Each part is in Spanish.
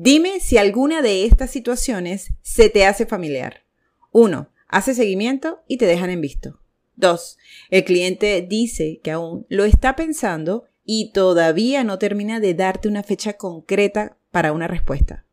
Dime si alguna de estas situaciones se te hace familiar. 1. Hace seguimiento y te dejan en visto. 2. El cliente dice que aún lo está pensando y todavía no termina de darte una fecha concreta para una respuesta.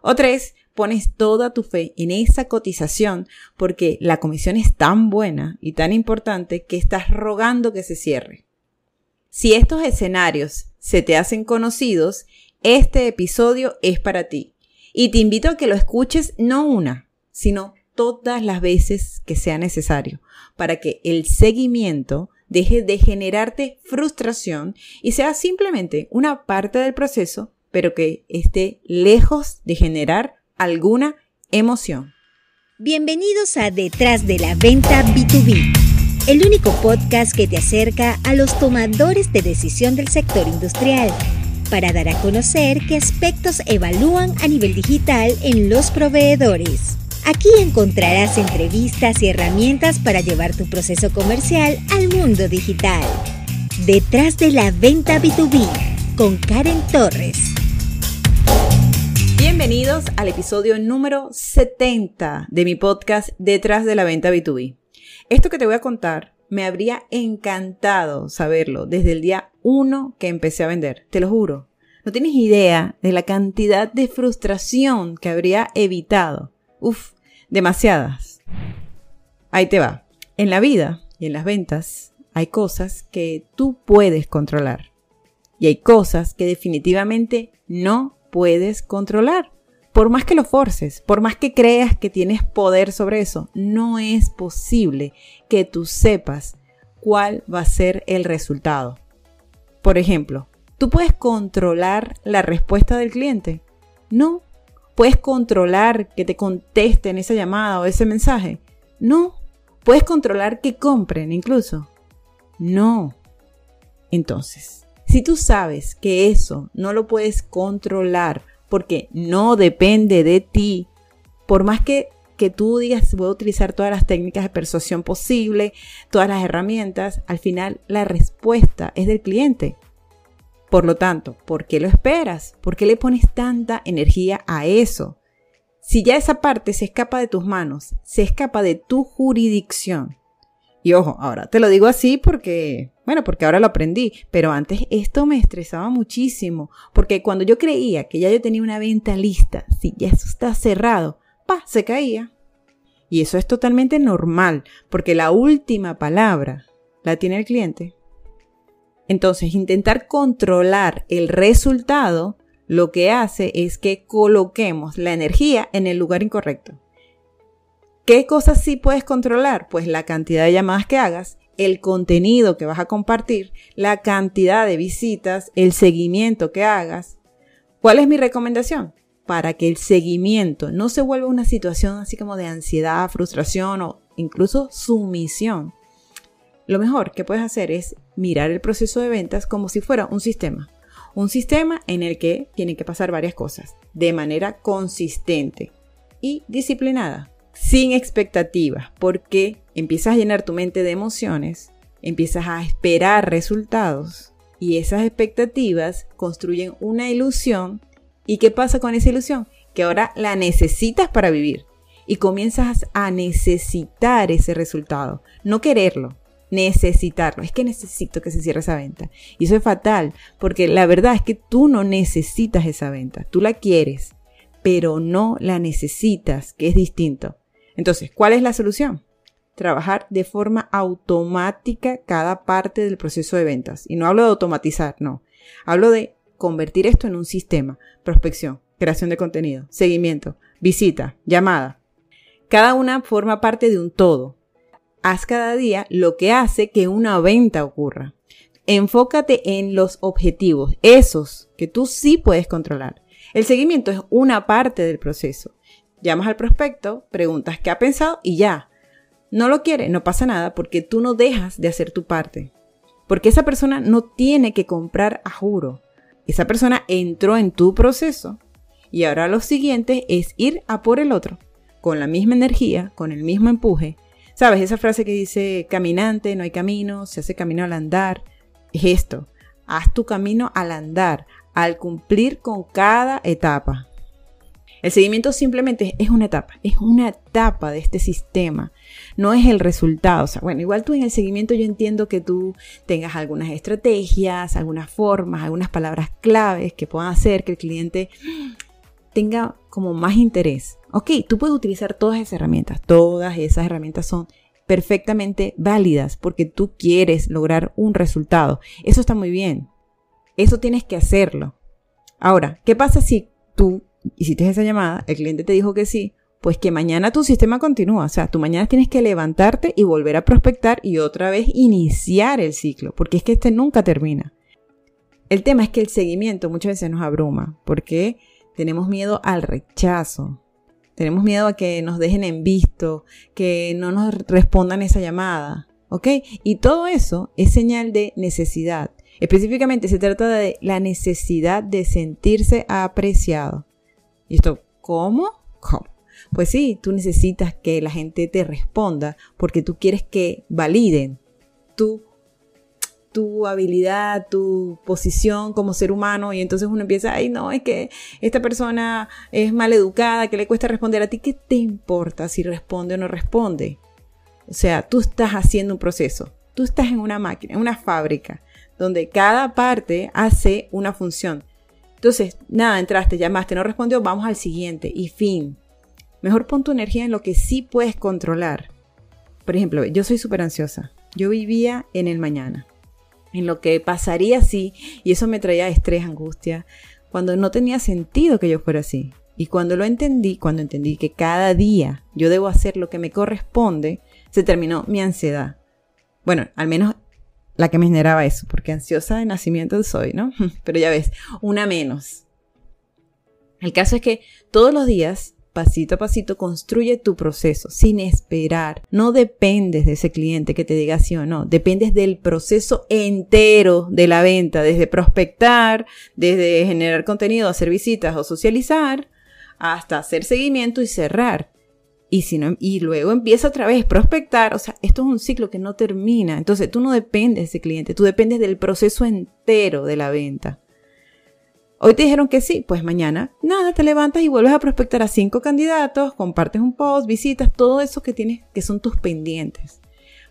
O 3. Pones toda tu fe en esa cotización porque la comisión es tan buena y tan importante que estás rogando que se cierre. Si estos escenarios se te hacen conocidos, este episodio es para ti. Y te invito a que lo escuches no una, sino todas las veces que sea necesario, para que el seguimiento deje de generarte frustración y sea simplemente una parte del proceso, pero que esté lejos de generar alguna emoción. Bienvenidos a Detrás de la Venta B2B, el único podcast que te acerca a los tomadores de decisión del sector industrial para dar a conocer qué aspectos evalúan a nivel digital en los proveedores. Aquí encontrarás entrevistas y herramientas para llevar tu proceso comercial al mundo digital. Detrás de la venta B2B con Karen Torres. Bienvenidos al episodio número 70 de mi podcast Detrás de la venta B2B. Esto que te voy a contar me habría encantado saberlo desde el día 1 que empecé a vender, te lo juro. No tienes idea de la cantidad de frustración que habría evitado. Uf, demasiadas. Ahí te va. En la vida y en las ventas hay cosas que tú puedes controlar. Y hay cosas que definitivamente no puedes controlar. Por más que lo forces, por más que creas que tienes poder sobre eso, no es posible que tú sepas cuál va a ser el resultado. Por ejemplo, ¿tú puedes controlar la respuesta del cliente? No, ¿Puedes controlar que te contesten esa llamada o ese mensaje? No. ¿Puedes controlar que compren incluso? No. Entonces, si tú sabes que eso no lo puedes controlar porque no depende de ti, por más que, que tú digas voy a utilizar todas las técnicas de persuasión posible, todas las herramientas, al final la respuesta es del cliente. Por lo tanto, ¿por qué lo esperas? ¿Por qué le pones tanta energía a eso? Si ya esa parte se escapa de tus manos, se escapa de tu jurisdicción. Y ojo, ahora te lo digo así porque, bueno, porque ahora lo aprendí, pero antes esto me estresaba muchísimo, porque cuando yo creía que ya yo tenía una venta lista, si ya eso está cerrado, pa, se caía. Y eso es totalmente normal, porque la última palabra la tiene el cliente. Entonces, intentar controlar el resultado lo que hace es que coloquemos la energía en el lugar incorrecto. ¿Qué cosas sí puedes controlar? Pues la cantidad de llamadas que hagas, el contenido que vas a compartir, la cantidad de visitas, el seguimiento que hagas. ¿Cuál es mi recomendación? Para que el seguimiento no se vuelva una situación así como de ansiedad, frustración o incluso sumisión lo mejor que puedes hacer es mirar el proceso de ventas como si fuera un sistema. Un sistema en el que tienen que pasar varias cosas de manera consistente y disciplinada, sin expectativas, porque empiezas a llenar tu mente de emociones, empiezas a esperar resultados y esas expectativas construyen una ilusión. ¿Y qué pasa con esa ilusión? Que ahora la necesitas para vivir y comienzas a necesitar ese resultado, no quererlo, necesitarlo. Es que necesito que se cierre esa venta. Y eso es fatal, porque la verdad es que tú no necesitas esa venta. Tú la quieres, pero no la necesitas, que es distinto. Entonces, ¿cuál es la solución? Trabajar de forma automática cada parte del proceso de ventas. Y no hablo de automatizar, no. Hablo de convertir esto en un sistema. Prospección, creación de contenido, seguimiento, visita, llamada. Cada una forma parte de un todo haz cada día lo que hace que una venta ocurra. Enfócate en los objetivos, esos que tú sí puedes controlar. El seguimiento es una parte del proceso. Llamas al prospecto, preguntas qué ha pensado y ya. No lo quiere, no pasa nada porque tú no dejas de hacer tu parte. Porque esa persona no tiene que comprar a juro. Esa persona entró en tu proceso y ahora lo siguiente es ir a por el otro, con la misma energía, con el mismo empuje, ¿Sabes? Esa frase que dice, caminante, no hay camino, se hace camino al andar. Es esto, haz tu camino al andar, al cumplir con cada etapa. El seguimiento simplemente es una etapa, es una etapa de este sistema, no es el resultado. O sea, bueno, igual tú en el seguimiento yo entiendo que tú tengas algunas estrategias, algunas formas, algunas palabras claves que puedan hacer que el cliente tenga como más interés. Ok, tú puedes utilizar todas esas herramientas, todas esas herramientas son perfectamente válidas porque tú quieres lograr un resultado. Eso está muy bien. Eso tienes que hacerlo. Ahora, ¿qué pasa si tú hiciste esa llamada, el cliente te dijo que sí, pues que mañana tu sistema continúa. O sea, tú mañana tienes que levantarte y volver a prospectar y otra vez iniciar el ciclo, porque es que este nunca termina. El tema es que el seguimiento muchas veces nos abruma, porque tenemos miedo al rechazo. Tenemos miedo a que nos dejen en visto, que no nos respondan esa llamada. ¿Ok? Y todo eso es señal de necesidad. Específicamente se trata de la necesidad de sentirse apreciado. ¿Y esto cómo? ¿Cómo? Pues sí, tú necesitas que la gente te responda porque tú quieres que validen tu, tu habilidad, tu posición como ser humano y entonces uno empieza, ay no, es que esta persona es mal educada, que le cuesta responder a ti, ¿qué te importa si responde o no responde? O sea, tú estás haciendo un proceso, tú estás en una máquina, en una fábrica, donde cada parte hace una función. Entonces, nada, entraste, llamaste, no respondió, vamos al siguiente y fin. Mejor pon tu energía en lo que sí puedes controlar. Por ejemplo, yo soy súper ansiosa. Yo vivía en el mañana, en lo que pasaría si, y eso me traía estrés, angustia, cuando no tenía sentido que yo fuera así. Y cuando lo entendí, cuando entendí que cada día yo debo hacer lo que me corresponde, se terminó mi ansiedad. Bueno, al menos la que me generaba eso, porque ansiosa de nacimiento soy, ¿no? Pero ya ves, una menos. El caso es que todos los días, pasito a pasito, construye tu proceso sin esperar. No dependes de ese cliente que te diga sí o no, dependes del proceso entero de la venta, desde prospectar, desde generar contenido, hacer visitas o socializar, hasta hacer seguimiento y cerrar. Y, si no, y luego empieza otra vez a prospectar. O sea, esto es un ciclo que no termina. Entonces tú no dependes de ese cliente, tú dependes del proceso entero de la venta. Hoy te dijeron que sí, pues mañana, nada, te levantas y vuelves a prospectar a cinco candidatos, compartes un post, visitas, todo eso que tienes, que son tus pendientes.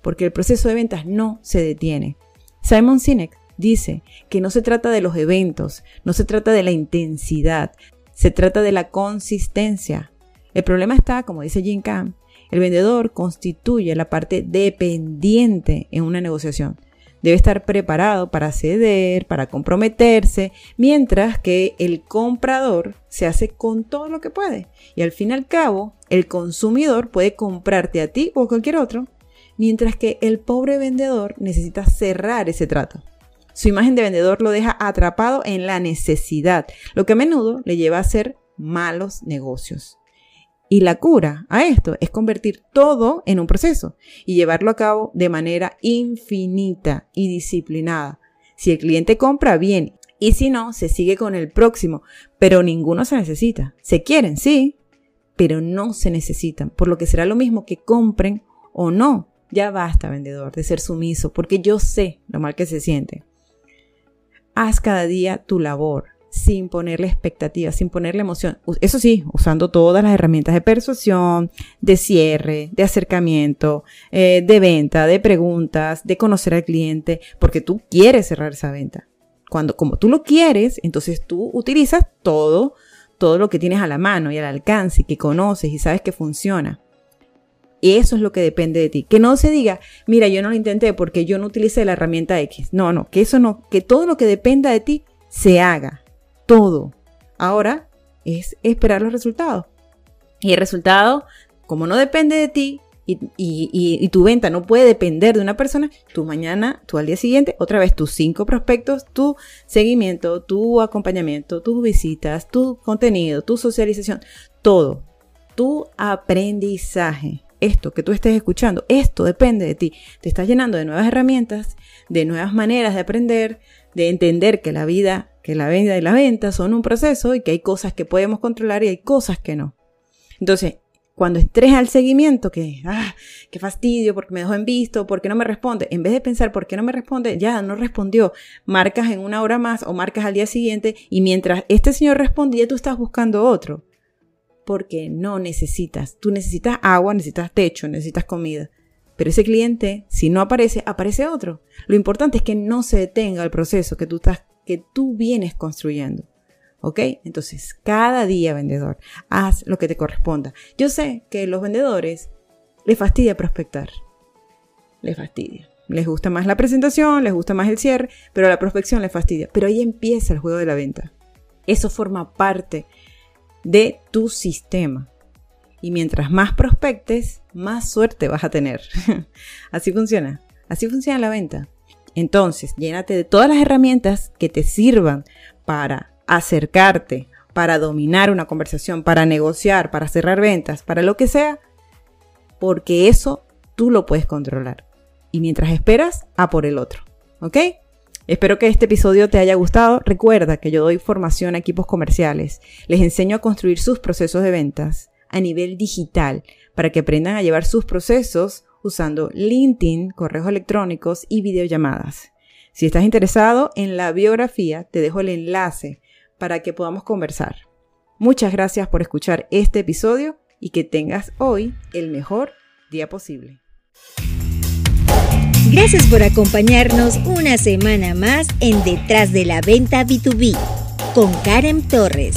Porque el proceso de ventas no se detiene. Simon Sinek dice que no se trata de los eventos, no se trata de la intensidad, se trata de la consistencia. El problema está, como dice Jim Cam, el vendedor constituye la parte dependiente en una negociación. Debe estar preparado para ceder, para comprometerse, mientras que el comprador se hace con todo lo que puede. Y al fin y al cabo, el consumidor puede comprarte a ti o a cualquier otro, mientras que el pobre vendedor necesita cerrar ese trato. Su imagen de vendedor lo deja atrapado en la necesidad, lo que a menudo le lleva a hacer malos negocios. Y la cura a esto es convertir todo en un proceso y llevarlo a cabo de manera infinita y disciplinada. Si el cliente compra bien y si no, se sigue con el próximo, pero ninguno se necesita. Se quieren, sí, pero no se necesitan, por lo que será lo mismo que compren o no. Ya basta, vendedor, de ser sumiso, porque yo sé lo mal que se siente. Haz cada día tu labor, sin ponerle expectativas, sin ponerle emoción. Eso sí, usando todas las herramientas de persuasión, de cierre, de acercamiento, eh, de venta, de preguntas, de conocer al cliente, porque tú quieres cerrar esa venta. Cuando, como tú lo quieres, entonces tú utilizas todo, todo lo que tienes a la mano y al alcance y que conoces y sabes que funciona. Eso es lo que depende de ti. Que no se diga, mira, yo no lo intenté porque yo no utilicé la herramienta X. No, no, que eso no, que todo lo que dependa de ti se haga todo. Ahora es esperar los resultados. Y el resultado, como no depende de ti y, tu venta no puede depender de una persona, tú mañana, tú al día siguiente, otra vez tus cinco prospectos, tu seguimiento, tu acompañamiento, tus visitas, tu contenido, tu socialización, todo, tu aprendizaje. Esto que tú estés escuchando, esto depende de ti. Te estás llenando de nuevas herramientas, de nuevas maneras de aprender, de entender que la vida que la venta y la venta son un proceso y que hay cosas que podemos controlar y hay cosas que no. Entonces, cuando estrés al seguimiento, que, ah, qué fastidio, porque me dejó en visto, porque no me responde, en vez de pensar por qué no me responde, ya no respondió, marcas en una hora más o marcas al día siguiente y mientras este señor respondía, tú estás buscando otro. porque no necesitas. Tú necesitas agua, necesitas techo, necesitas comida. Pero ese cliente, si no aparece, aparece otro. Lo importante es que no se detenga el proceso que tú, estás, que tú vienes construyendo. ¿Ok? Entonces, cada día, vendedor, haz lo que te corresponda. Yo sé que los vendedores les fastidia prospectar. Les fastidia. Les gusta más la presentación, les gusta más el cierre, pero la prospección les fastidia. Pero ahí empieza el juego de la venta. Eso forma parte de tu sistema. Y mientras más prospectes, más suerte vas a tener. Así funciona. Así funciona la venta. Entonces, llénate de todas las herramientas que te sirvan para acercarte, para dominar una conversación, para negociar, para cerrar ventas, para lo que sea, porque eso tú lo puedes controlar. Y mientras esperas, a por el otro. ¿Ok? Espero que este episodio te haya gustado. Recuerda que yo doy formación a equipos comerciales. Les enseño a construir sus procesos de ventas a nivel digital para que aprendan a llevar sus procesos usando LinkedIn, correos electrónicos y videollamadas. Si estás interesado en la biografía, te dejo el enlace para que podamos conversar. Muchas gracias por escuchar este episodio y que tengas hoy el mejor día posible. Gracias por acompañarnos una semana más en Detrás de la Venta B2B con Karen Torres.